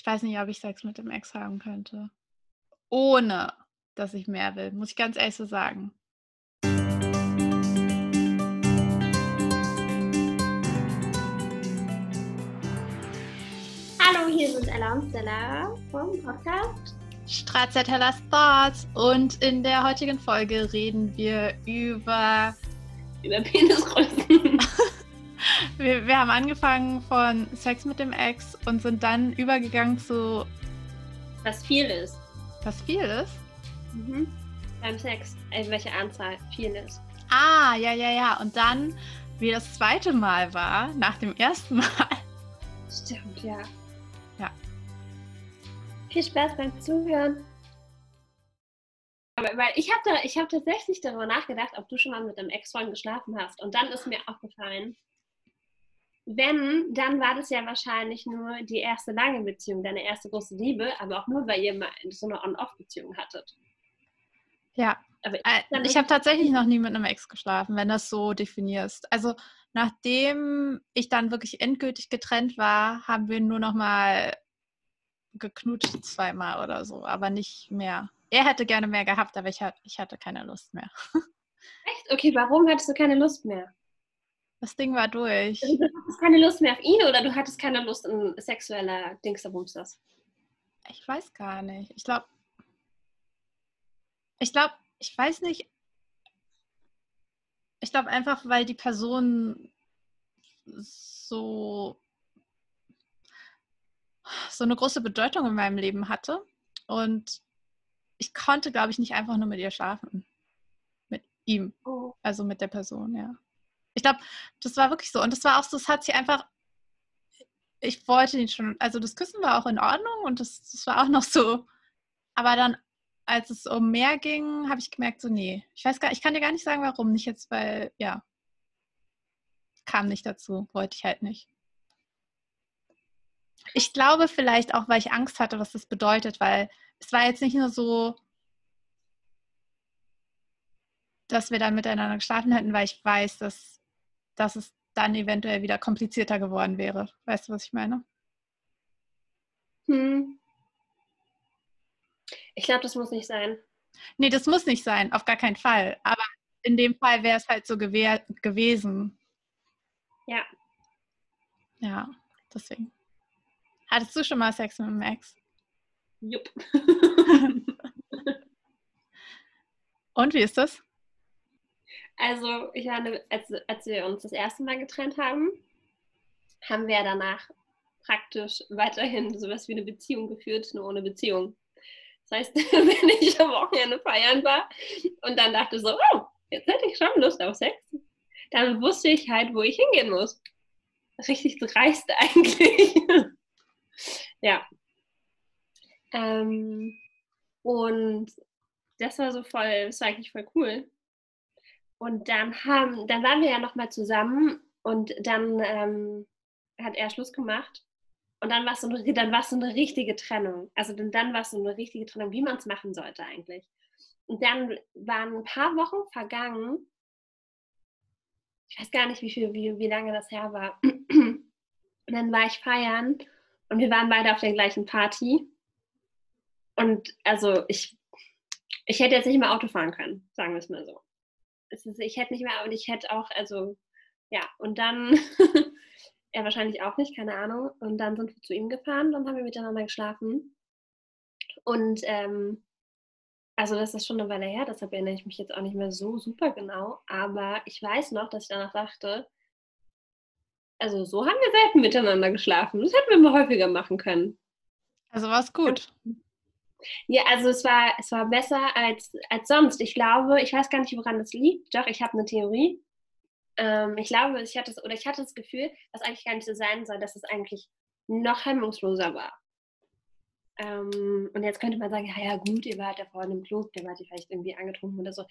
Ich weiß nicht, ob ich Sex mit dem Ex haben könnte. Ohne, dass ich mehr will, muss ich ganz ehrlich so sagen. Hallo, hier sind Ella und Stella vom Podcast Stracciatella Thoughts und in der heutigen Folge reden wir über über Penisgrößen. wir, wir haben angefangen von Sex mit dem Ex und sind dann übergegangen zu was viel ist. Was viel ist? Mhm. Beim Sex, also welche Anzahl viel ist. Ah, ja, ja, ja. Und dann, wie das zweite Mal war, nach dem ersten Mal. Stimmt, ja. Ja. Viel Spaß beim Zuhören. Aber, weil ich habe hab tatsächlich darüber nachgedacht, ob du schon mal mit einem Ex-Freund geschlafen hast. Und dann ist mir aufgefallen, wenn, dann war das ja wahrscheinlich nur die erste lange Beziehung, deine erste große Liebe, aber auch nur, weil ihr mal so eine On-Off-Beziehung hattet. Ja. Aber ich, äh, ich habe tatsächlich noch nie mit einem Ex geschlafen, wenn das so definierst. Also nachdem ich dann wirklich endgültig getrennt war, haben wir nur noch mal geknutscht zweimal oder so, aber nicht mehr. Er hätte gerne mehr gehabt, aber ich, ich hatte keine Lust mehr. Echt? Okay, warum hattest du keine Lust mehr? Das Ding war durch. Also, du hattest keine Lust mehr auf ihn oder du hattest keine Lust in sexueller Dingsterbumsters? Ich weiß gar nicht. Ich glaube, ich glaube, ich weiß nicht. Ich glaube einfach, weil die Person so so eine große Bedeutung in meinem Leben hatte und ich konnte, glaube ich, nicht einfach nur mit ihr schlafen. Mit ihm. Oh. Also mit der Person, ja. Ich glaube, das war wirklich so. Und das war auch so, es hat sich einfach, ich wollte ihn schon, also das Küssen war auch in Ordnung und das, das war auch noch so. Aber dann, als es um mehr ging, habe ich gemerkt, so, nee, ich weiß gar ich kann dir gar nicht sagen, warum. Nicht jetzt, weil, ja, kam nicht dazu, wollte ich halt nicht. Ich glaube vielleicht auch, weil ich Angst hatte, was das bedeutet, weil es war jetzt nicht nur so, dass wir dann miteinander geschlafen hätten, weil ich weiß, dass dass es dann eventuell wieder komplizierter geworden wäre. Weißt du, was ich meine? Hm. Ich glaube, das muss nicht sein. Nee, das muss nicht sein, auf gar keinen Fall. Aber in dem Fall wäre es halt so gewesen. Ja. Ja, deswegen. Hattest du schon mal Sex mit einem Ex? Jupp. Und wie ist das? Also, ich meine, als, als wir uns das erste Mal getrennt haben, haben wir danach praktisch weiterhin sowas wie eine Beziehung geführt, nur ohne Beziehung. Das heißt, wenn ich am Wochenende feiern war und dann dachte so, oh, jetzt hätte ich schon Lust auf Sex, dann wusste ich halt, wo ich hingehen muss. Richtig dreist eigentlich. ja. Ähm, und das war so voll, das war eigentlich voll cool. Und dann haben, dann waren wir ja nochmal zusammen und dann ähm, hat er Schluss gemacht. Und dann war es so, eine, so eine richtige Trennung. Also dann, dann war es so eine richtige Trennung, wie man es machen sollte eigentlich. Und dann waren ein paar Wochen vergangen. Ich weiß gar nicht, wie, viel, wie, wie lange das her war. Und dann war ich feiern und wir waren beide auf der gleichen Party. Und also ich, ich hätte jetzt nicht mehr Auto fahren können, sagen wir es mal so ist, ich hätte nicht mehr, und ich hätte auch, also ja, und dann, er wahrscheinlich auch nicht, keine Ahnung. Und dann sind wir zu ihm gefahren, dann haben wir miteinander geschlafen. Und ähm, also das ist schon eine Weile her, deshalb erinnere ich mich jetzt auch nicht mehr so super genau. Aber ich weiß noch, dass ich danach dachte, also so haben wir selten miteinander geschlafen. Das hätten wir mal häufiger machen können. Also war es gut. Ja, also es war, es war besser als, als sonst. Ich glaube, ich weiß gar nicht, woran das liegt. Doch, ich habe eine Theorie. Ähm, ich glaube, ich hatte, oder ich hatte das Gefühl, dass eigentlich gar nicht so sein soll, dass es eigentlich noch hemmungsloser war. Ähm, und jetzt könnte man sagen, ja, ja gut, ihr wart ja vorhin im Club, der wart ihr vielleicht irgendwie angetrunken oder so.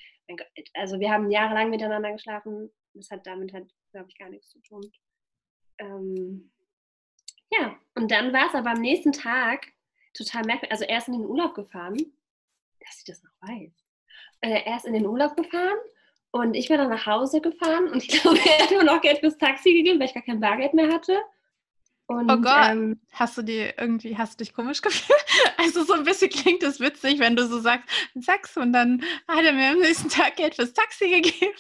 Also wir haben jahrelang miteinander geschlafen. Das hat damit halt, glaube ich, gar nichts zu tun. Ähm, ja, und dann war es aber am nächsten Tag total merkwürdig. Also er ist in den Urlaub gefahren, dass ich das noch weiß. Äh, er ist in den Urlaub gefahren und ich bin dann nach Hause gefahren und ich glaube, er hat mir noch Geld fürs Taxi gegeben, weil ich gar kein Bargeld mehr hatte. Und, oh Gott, ähm, hast du dir irgendwie, hast du dich komisch gefühlt? Also so ein bisschen klingt es witzig, wenn du so sagst, Sex und dann hat er mir am nächsten Tag Geld fürs Taxi gegeben.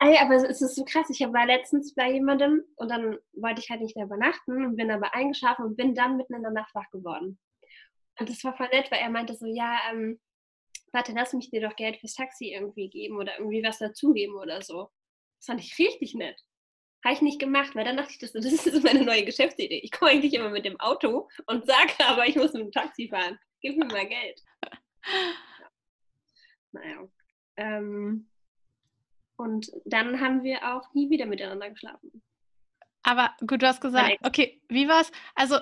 Ey, aber es ist so krass. Ich war letztens bei jemandem und dann wollte ich halt nicht mehr übernachten und bin aber eingeschlafen und bin dann mitten in der Nacht wach geworden. Und das war voll nett, weil er meinte so, ja, ähm, warte, lass mich dir doch Geld fürs Taxi irgendwie geben oder irgendwie was dazugeben oder so. Das fand ich richtig nett. Habe ich nicht gemacht, weil dann dachte ich, das, das ist meine neue Geschäftsidee. Ich komme eigentlich immer mit dem Auto und sage aber, ich muss mit dem Taxi fahren. Gib mir mal Geld. Ja. Naja. Ähm, und dann haben wir auch nie wieder miteinander geschlafen. Aber gut, du hast gesagt, okay, wie war's? Also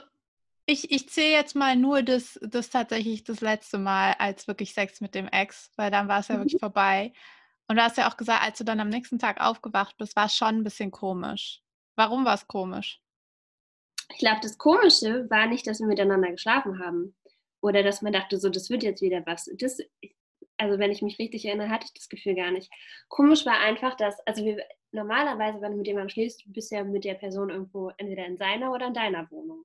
ich, ich zähle jetzt mal nur das, das tatsächlich das letzte Mal als wirklich Sex mit dem Ex, weil dann war es ja mhm. wirklich vorbei. Und du hast ja auch gesagt, als du dann am nächsten Tag aufgewacht bist, war es schon ein bisschen komisch. Warum war es komisch? Ich glaube, das Komische war nicht, dass wir miteinander geschlafen haben. Oder dass man dachte, so, das wird jetzt wieder was. Das, also wenn ich mich richtig erinnere, hatte ich das Gefühl gar nicht. Komisch war einfach, dass, also wir, normalerweise, wenn du mit jemandem schläfst, du bist ja mit der Person irgendwo entweder in seiner oder in deiner Wohnung.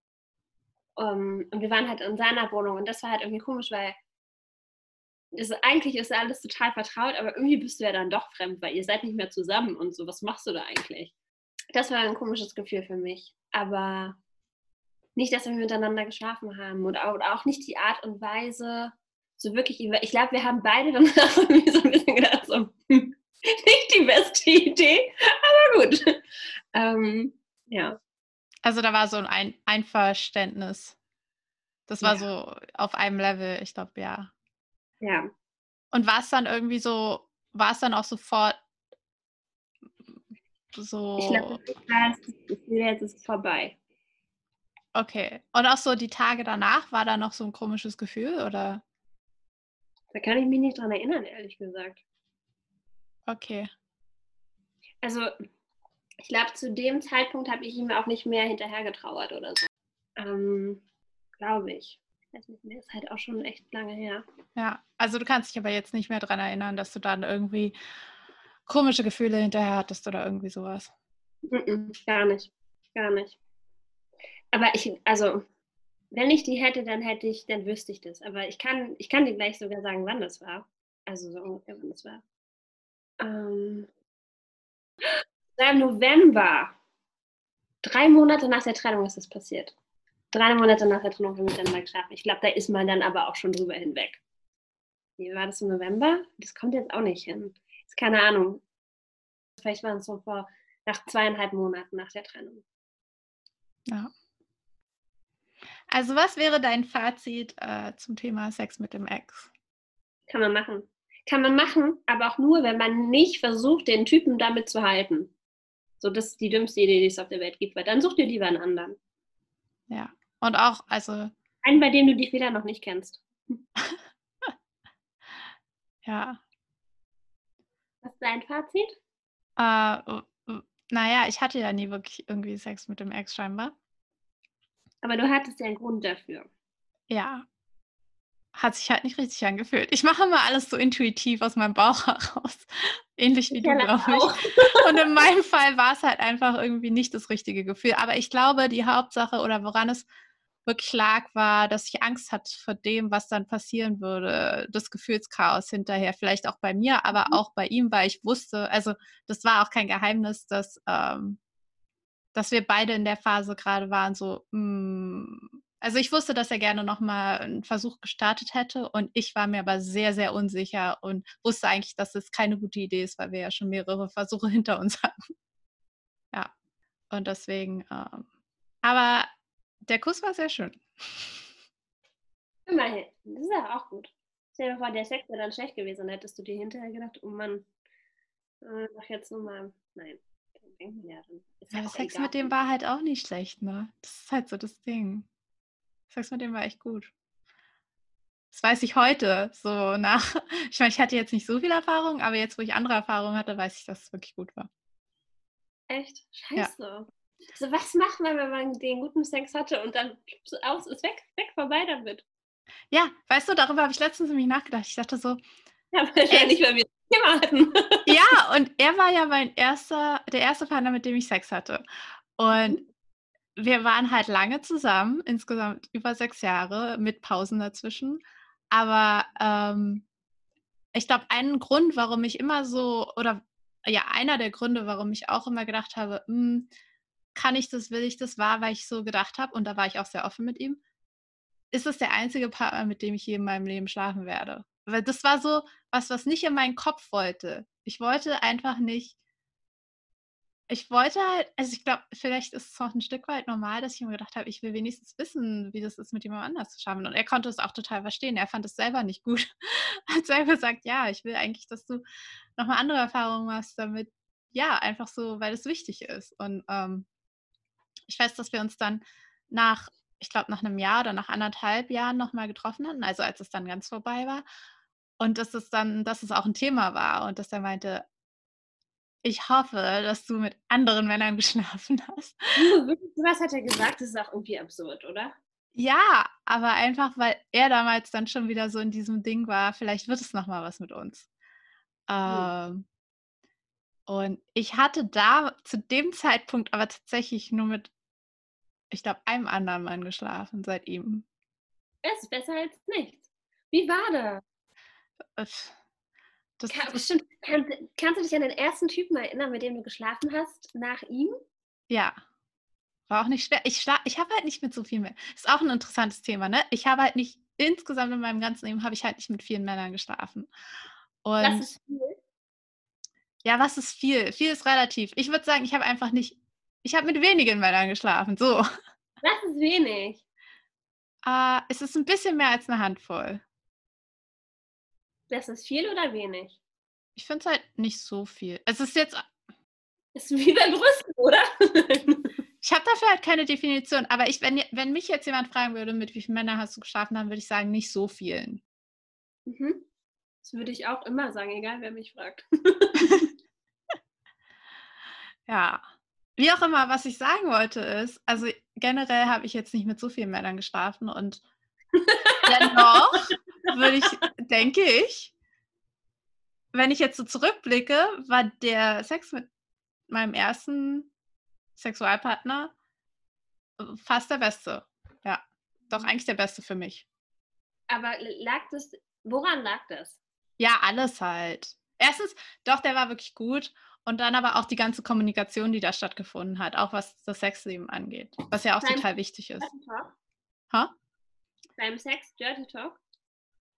Um, ähm, und wir waren halt in seiner Wohnung und das war halt irgendwie komisch, weil ist, eigentlich ist alles total vertraut, aber irgendwie bist du ja dann doch fremd, weil ihr seid nicht mehr zusammen und so. Was machst du da eigentlich? Das war ein komisches Gefühl für mich. Aber nicht, dass wir miteinander geschlafen haben oder, oder auch nicht die Art und Weise, so wirklich, ich glaube, wir haben beide dann irgendwie so ein bisschen gedacht, so, hm, nicht die beste Idee, aber gut. Ähm, ja. Also da war so ein Einverständnis. Das war ja. so auf einem Level, ich glaube, ja. Ja. Und war es dann irgendwie so, war es dann auch sofort so. Ich glaube, jetzt ist es vorbei. Okay. Und auch so die Tage danach, war da noch so ein komisches Gefühl, oder? Da kann ich mich nicht dran erinnern, ehrlich gesagt. Okay. Also, ich glaube, zu dem Zeitpunkt habe ich ihm auch nicht mehr hinterhergetrauert oder so. Ähm, glaube ich mehr, ist halt auch schon echt lange her. Ja, also du kannst dich aber jetzt nicht mehr daran erinnern, dass du dann irgendwie komische Gefühle hinterher hattest oder irgendwie sowas. -mm, gar nicht, gar nicht. Aber ich, also, wenn ich die hätte, dann hätte ich, dann wüsste ich das. Aber ich kann, ich kann dir gleich sogar sagen, wann das war. Also so ungefähr, wann das war. Ähm, Im November. Drei Monate nach der Trennung ist das passiert drei Monate nach der Trennung miteinander geschlafen. Ich glaube, da ist man dann aber auch schon drüber hinweg. Wie war das im November? Das kommt jetzt auch nicht hin. Ist keine Ahnung. Vielleicht waren es so vor nach zweieinhalb Monaten nach der Trennung. Ja. Also was wäre dein Fazit äh, zum Thema Sex mit dem Ex? Kann man machen. Kann man machen, aber auch nur, wenn man nicht versucht, den Typen damit zu halten. So, das ist die dümmste Idee, die es auf der Welt gibt, weil dann such dir lieber einen anderen. Ja. Und auch, also. Einen, bei dem du die Fehler noch nicht kennst. ja. Was ist dein Fazit? Äh, naja, ich hatte ja nie wirklich irgendwie Sex mit dem Ex scheinbar. Aber du hattest ja einen Grund dafür. Ja. Hat sich halt nicht richtig angefühlt. Ich mache immer alles so intuitiv aus meinem Bauch heraus. Ähnlich wie du, glaube ich. Und in meinem Fall war es halt einfach irgendwie nicht das richtige Gefühl. Aber ich glaube, die Hauptsache oder woran es wirklich lag, war, dass ich Angst hatte vor dem, was dann passieren würde. Das Gefühlschaos hinterher, vielleicht auch bei mir, aber mhm. auch bei ihm, weil ich wusste, also das war auch kein Geheimnis, dass, ähm, dass wir beide in der Phase gerade waren, so, mh, mm, also ich wusste, dass er gerne nochmal einen Versuch gestartet hätte und ich war mir aber sehr, sehr unsicher und wusste eigentlich, dass es keine gute Idee ist, weil wir ja schon mehrere Versuche hinter uns hatten. Ja, und deswegen, ähm, aber der Kuss war sehr schön. Immerhin. Das ist ja auch gut. Stell dir vor, der Sex wäre dann schlecht gewesen. Dann hättest du dir hinterher gedacht, oh Mann, äh, mach jetzt nochmal. Nein. Ja, dann ist ja, Sex egal. mit dem war halt auch nicht schlecht, ne? Das ist halt so das Ding. Sex mit dem war echt gut. Das weiß ich heute, so nach. Ich meine, ich hatte jetzt nicht so viel Erfahrung, aber jetzt, wo ich andere Erfahrungen hatte, weiß ich, dass es wirklich gut war. Echt? Scheiße. Ja. Also was macht man, wenn man den guten Sex hatte und dann aus ist weg, weg, vorbei damit? Ja, weißt du, darüber habe ich letztens nämlich nachgedacht. Ich dachte so. Ja, wahrscheinlich, weil wir das Thema hatten. ja, und er war ja mein erster, der erste Partner, mit dem ich Sex hatte. Und wir waren halt lange zusammen, insgesamt über sechs Jahre mit Pausen dazwischen. Aber ähm, ich glaube, ein Grund, warum ich immer so, oder ja, einer der Gründe, warum ich auch immer gedacht habe, hm, kann ich das, will ich das, war, weil ich so gedacht habe, und da war ich auch sehr offen mit ihm, ist es der einzige Partner, mit dem ich je in meinem Leben schlafen werde. Weil das war so was, was nicht in meinen Kopf wollte. Ich wollte einfach nicht ich wollte halt, also ich glaube, vielleicht ist es auch ein Stück weit normal, dass ich mir gedacht habe, ich will wenigstens wissen, wie das ist, mit jemand anders zu schaffen. Und er konnte es auch total verstehen. Er fand es selber nicht gut. Hat selber gesagt, ja, ich will eigentlich, dass du nochmal andere Erfahrungen machst, damit, ja, einfach so, weil es wichtig ist. Und ähm, ich weiß, dass wir uns dann nach, ich glaube, nach einem Jahr oder nach anderthalb Jahren nochmal getroffen hatten, also als es dann ganz vorbei war. Und dass es dann, dass es auch ein Thema war und dass er meinte, ich hoffe, dass du mit anderen Männern geschlafen hast. Was hat er gesagt? Das ist auch irgendwie absurd, oder? Ja, aber einfach, weil er damals dann schon wieder so in diesem Ding war, vielleicht wird es nochmal was mit uns. Hm. Ähm, und ich hatte da zu dem Zeitpunkt aber tatsächlich nur mit, ich glaube, einem anderen Mann geschlafen seit ihm. Es ist besser als nichts. Wie war das? Das, Kann, das stimmt. Kann, kannst du dich an den ersten Typen erinnern, mit dem du geschlafen hast, nach ihm? Ja. War auch nicht schwer. Ich, ich habe halt nicht mit so viel mehr. Ist auch ein interessantes Thema, ne? Ich habe halt nicht, insgesamt in meinem ganzen Leben habe ich halt nicht mit vielen Männern geschlafen. Und was ist viel? Ja, was ist viel? Viel ist relativ. Ich würde sagen, ich habe einfach nicht, ich habe mit wenigen Männern geschlafen. So. Was ist wenig? Uh, es ist ein bisschen mehr als eine Handvoll. Das ist viel oder wenig? Ich finde es halt nicht so viel. Es ist jetzt. Ist wie beim Brüsten, oder? ich habe dafür halt keine Definition. Aber ich, wenn, wenn mich jetzt jemand fragen würde, mit wie vielen Männern hast du geschlafen, dann würde ich sagen, nicht so vielen. Mhm. Das würde ich auch immer sagen, egal wer mich fragt. ja. Wie auch immer, was ich sagen wollte ist, also generell habe ich jetzt nicht mit so vielen Männern geschlafen und dennoch würde ich, denke ich, wenn ich jetzt so zurückblicke, war der Sex mit meinem ersten Sexualpartner äh, fast der beste. Ja, doch eigentlich der beste für mich. Aber lag das, woran lag das? Ja, alles halt. Erstens, doch, der war wirklich gut. Und dann aber auch die ganze Kommunikation, die da stattgefunden hat, auch was das Sexleben angeht, was ja auch Beim total wichtig ist. Ha? Beim Sex Dirty Talk?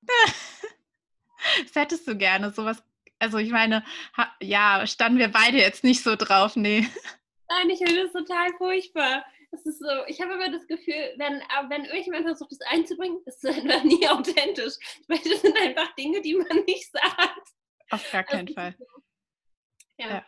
das hättest du gerne, sowas. Also ich meine, ha, ja, standen wir beide jetzt nicht so drauf, nee. Nein, ich finde das total furchtbar. Das ist so, ich habe immer das Gefühl, wenn, wenn irgendjemand versucht, das einzubringen, ist es einfach nie authentisch. Weil das sind einfach Dinge, die man nicht sagt. Auf gar keinen also, Fall. Ja. ja.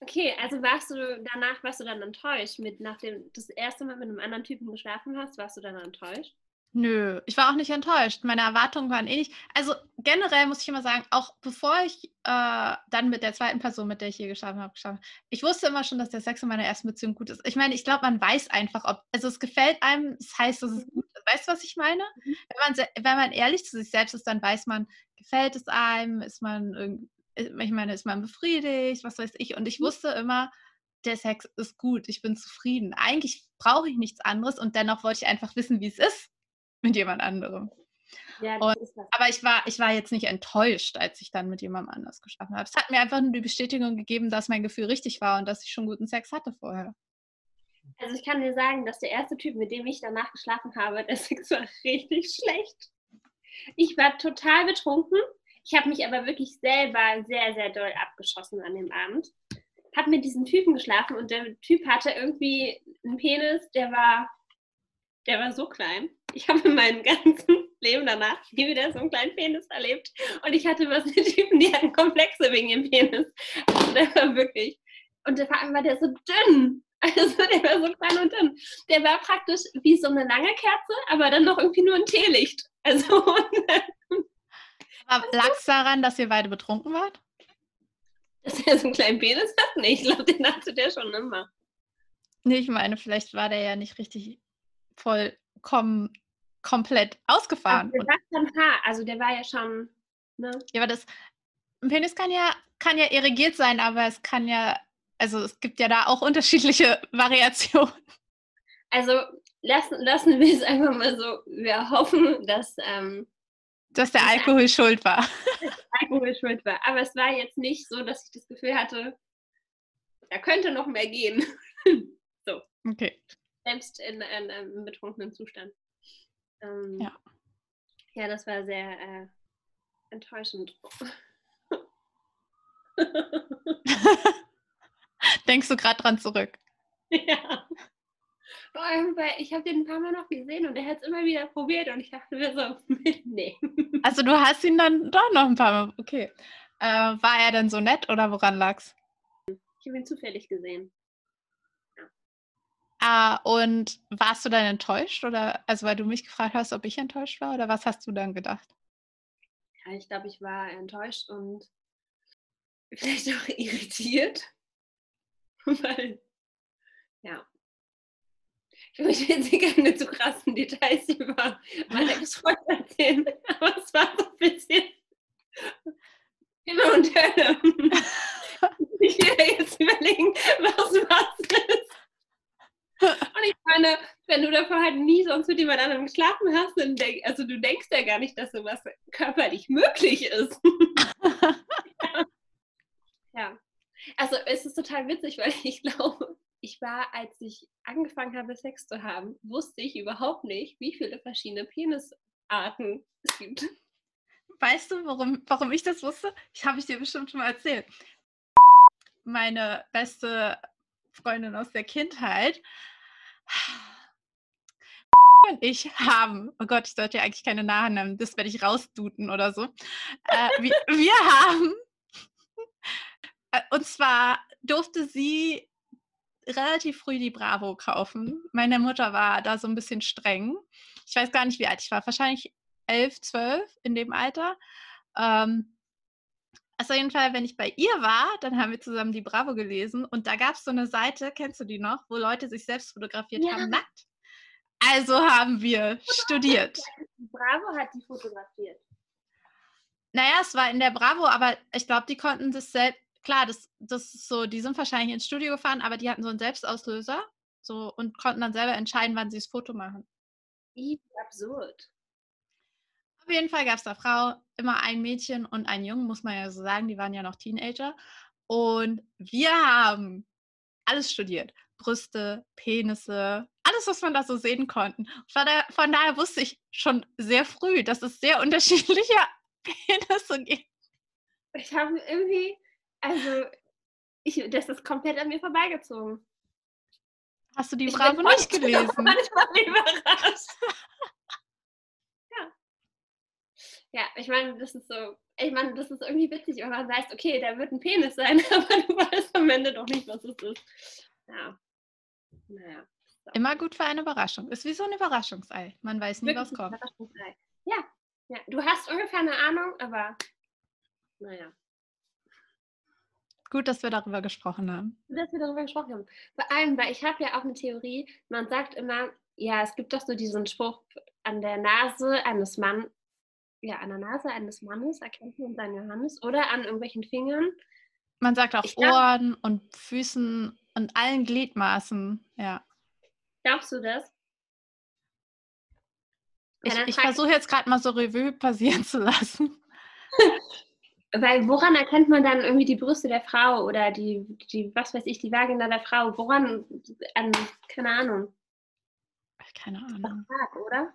Okay, also warst du danach, warst du dann enttäuscht, mit nachdem das erste Mal mit einem anderen Typen geschlafen hast, warst du dann enttäuscht? Nö, ich war auch nicht enttäuscht. Meine Erwartungen waren ähnlich. Also generell muss ich immer sagen, auch bevor ich äh, dann mit der zweiten Person, mit der ich hier geschlafen habe, geschlafen ich wusste immer schon, dass der Sex in meiner ersten Beziehung gut ist. Ich meine, ich glaube, man weiß einfach, ob, also es gefällt einem, das heißt, dass es mhm. gut ist. Weißt du, was ich meine? Mhm. Wenn, man, wenn man ehrlich zu sich selbst ist, dann weiß man, gefällt es einem, ist man, ich meine, ist man befriedigt, was weiß ich. Und ich mhm. wusste immer, der Sex ist gut, ich bin zufrieden. Eigentlich brauche ich nichts anderes und dennoch wollte ich einfach wissen, wie es ist mit jemand anderem. Ja, und, aber ich war, ich war jetzt nicht enttäuscht, als ich dann mit jemandem anders geschlafen habe. Es hat mir einfach nur die Bestätigung gegeben, dass mein Gefühl richtig war und dass ich schon guten Sex hatte vorher. Also ich kann dir sagen, dass der erste Typ, mit dem ich danach geschlafen habe, der Sex war richtig schlecht. Ich war total betrunken. Ich habe mich aber wirklich selber sehr, sehr doll abgeschossen an dem Abend. Habe mit diesem Typen geschlafen und der Typ hatte irgendwie einen Penis, der war, der war so klein ich habe in meinem ganzen Leben danach nie wieder so einen kleinen Penis erlebt. Und ich hatte was mit Typen, die hatten Komplexe wegen ihrem Penis. Also der war wirklich. Und vor allem war der so dünn. Also der war so klein und dünn. Der war praktisch wie so eine lange Kerze, aber dann noch irgendwie nur ein Teelicht. Also. Lag es daran, dass ihr beide betrunken wart? Dass er so einen kleinen Penis hat? Nee, ich glaube, den hatte der schon immer. Nee, ich meine, vielleicht war der ja nicht richtig vollkommen komplett ausgefahren. Also der war schon Haar, also der war ja schon. Ne? Ja, aber das ein Penis kann ja, kann ja irrigiert sein, aber es kann ja Also es gibt ja da auch unterschiedliche Variationen. Also lassen, lassen wir es einfach mal so. Wir hoffen, dass, ähm, dass der Alkohol schuld war. Alkohol schuld war. Aber es war jetzt nicht so, dass ich das Gefühl hatte, da könnte noch mehr gehen. so. Okay. Selbst in einem betrunkenen Zustand. Ähm, ja. Ja, das war sehr äh, enttäuschend. Denkst du gerade dran zurück? Ja. Vor allem, weil ich habe den ein paar Mal noch gesehen und er hat es immer wieder probiert und ich dachte mir so, nee. Also du hast ihn dann doch noch ein paar Mal, okay. Äh, war er denn so nett oder woran lag's? Ich habe ihn zufällig gesehen. Ah, und warst du dann enttäuscht oder, also weil du mich gefragt hast, ob ich enttäuscht war oder was hast du dann gedacht? Ja, ich glaube, ich war enttäuscht und vielleicht auch irritiert, weil, ja, ich möchte jetzt keine zu krassen Details über meine Ex-Freund erzählen, aber es war so ein bisschen Himmel und Hölle. Ich will jetzt überlegen, was was ist. Meine, wenn du davor halt nie sonst mit jemand anderem geschlafen hast, dann denk, also du denkst ja gar nicht, dass sowas körperlich möglich ist. ja. ja. Also es ist total witzig, weil ich glaube, ich war, als ich angefangen habe, Sex zu haben, wusste ich überhaupt nicht, wie viele verschiedene Penisarten es gibt. Weißt du, warum, warum ich das wusste? Ich habe ich dir bestimmt schon mal erzählt. Meine beste Freundin aus der Kindheit und ich haben, oh Gott, ich sollte ja eigentlich keine Namen nennen, das werde ich rausduten oder so. Äh, wir, wir haben, äh, und zwar durfte sie relativ früh die Bravo kaufen. Meine Mutter war da so ein bisschen streng. Ich weiß gar nicht, wie alt ich war. Wahrscheinlich elf, zwölf in dem Alter. Ähm, also auf jeden Fall, wenn ich bei ihr war, dann haben wir zusammen die Bravo gelesen und da gab es so eine Seite, kennst du die noch, wo Leute sich selbst fotografiert ja. haben, nackt. Also haben wir studiert. Bravo hat die fotografiert. Naja, es war in der Bravo, aber ich glaube, die konnten das selbst, klar, das, das ist so, die sind wahrscheinlich ins Studio gefahren, aber die hatten so einen Selbstauslöser so, und konnten dann selber entscheiden, wann sie das Foto machen. Wie absurd. Auf jeden Fall gab es da Frau, immer ein Mädchen und ein Jungen, muss man ja so sagen, die waren ja noch Teenager. Und wir haben alles studiert. Brüste, Penisse, alles, was man da so sehen konnte. Von, der, von daher wusste ich schon sehr früh, dass es sehr unterschiedliche Penisse gibt. Ich habe irgendwie also, ich, das ist komplett an mir vorbeigezogen. Hast du die Bravo nicht gelesen? Manchmal überrascht. Ja. Ich meine, das ist so, ich meine, das ist irgendwie witzig, wenn man weiß, okay, da wird ein Penis sein, aber du weißt am Ende doch nicht, was es ist. Ja. Naja. So. Immer gut für eine Überraschung. Ist wie so ein Überraschungsei. Man weiß nie, Wirklich was kommt. Ja. ja, du hast ungefähr eine Ahnung, aber naja. Gut, dass wir darüber gesprochen haben. Gut, dass wir darüber gesprochen haben. Vor allem, weil ich habe ja auch eine Theorie, man sagt immer, ja, es gibt doch so diesen Spruch, an der Nase eines Mannes, ja, an der Nase eines Mannes erkennt man seinen Johannes oder an irgendwelchen Fingern. Man sagt auch ich Ohren glaub, und Füßen und allen Gliedmaßen, ja. Glaubst du das? Ich, ich versuche jetzt gerade mal so Revue passieren zu lassen. Weil woran erkennt man dann irgendwie die Brüste der Frau oder die, die was weiß ich, die Vagina der Frau? Woran, an, keine Ahnung. Keine Ahnung. Quark, oder?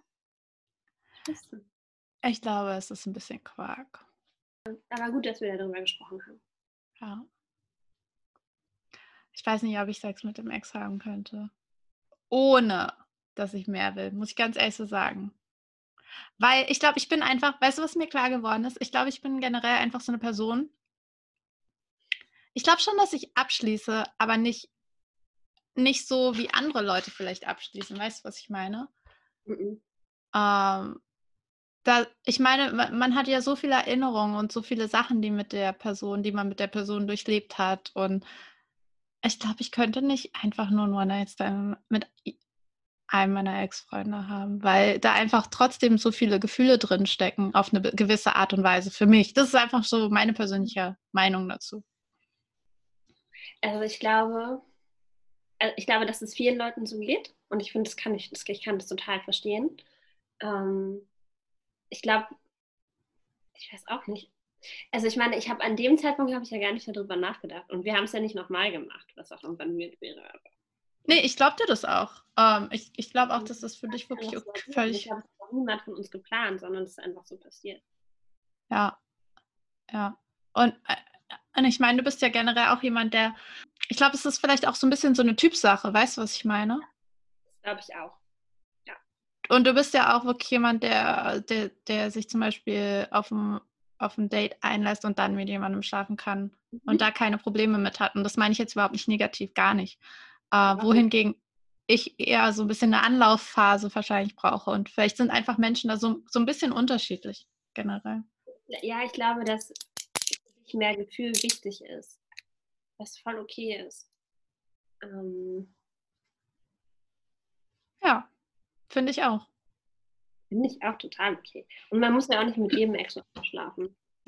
Ich glaube, es ist ein bisschen Quark. Aber gut, dass wir darüber gesprochen haben. Ja. Ich weiß nicht, ob ich Sex mit dem Ex haben könnte. Ohne, dass ich mehr will, muss ich ganz ehrlich so sagen. Weil ich glaube, ich bin einfach, weißt du, was mir klar geworden ist? Ich glaube, ich bin generell einfach so eine Person. Ich glaube schon, dass ich abschließe, aber nicht, nicht so, wie andere Leute vielleicht abschließen. Weißt du, was ich meine? Mhm. Ähm, da, ich meine, man, hat ja so viele Erinnerungen und so viele Sachen, die mit der Person, die man mit der Person durchlebt hat. Und ich glaube, ich könnte nicht einfach nur ein One-Night-Stand mit einem meiner Ex-Freunde haben, weil da einfach trotzdem so viele Gefühle drin stecken auf eine gewisse Art und Weise für mich. Das ist einfach so meine persönliche Meinung dazu. Also ich glaube, also ich glaube, dass es vielen Leuten so geht und ich finde, das kann ich, das, ich kann das total verstehen. Ähm, ich glaube, ich weiß auch nicht. Also ich meine, ich habe an dem Zeitpunkt habe ich ja gar nicht darüber nachgedacht und wir haben es ja nicht nochmal gemacht, was auch irgendwann weird wäre. Nee, ich glaube dir das auch. Ähm, ich ich glaube auch, dass das für dich wirklich okay, völlig. Ich habe es niemand von uns geplant, sondern es ist einfach so passiert. Ja, ja. Und, äh, und ich meine, du bist ja generell auch jemand, der, ich glaube, es ist vielleicht auch so ein bisschen so eine Typsache, weißt du, was ich meine? Das glaube ich auch. Und du bist ja auch wirklich jemand, der, der, der sich zum Beispiel auf ein, auf ein Date einlässt und dann mit jemandem schlafen kann mhm. und da keine Probleme mit hat. Und das meine ich jetzt überhaupt nicht negativ, gar nicht. Äh, wohingegen ich eher so ein bisschen eine Anlaufphase wahrscheinlich brauche. Und vielleicht sind einfach Menschen da so, so ein bisschen unterschiedlich generell. Ja, ich glaube, dass mehr Gefühl wichtig ist. Was voll okay ist. Ähm, ja, finde ich auch. Finde ich auch total okay. Und man muss ja auch nicht mit jedem extra schlafen.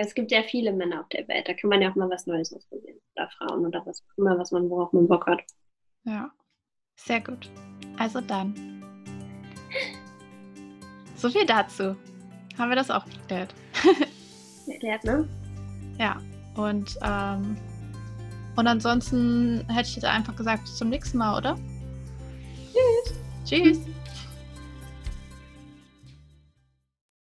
es gibt ja viele Männer auf der Welt, da kann man ja auch mal was Neues ausprobieren. Oder Frauen oder was immer, was man, worauf man Bock hat. Ja, sehr gut. Also dann. So viel dazu. Haben wir das auch geklärt. Erklärt, ne? Ja, und, ähm, und ansonsten hätte ich jetzt einfach gesagt, bis zum nächsten Mal, oder? Tschüss.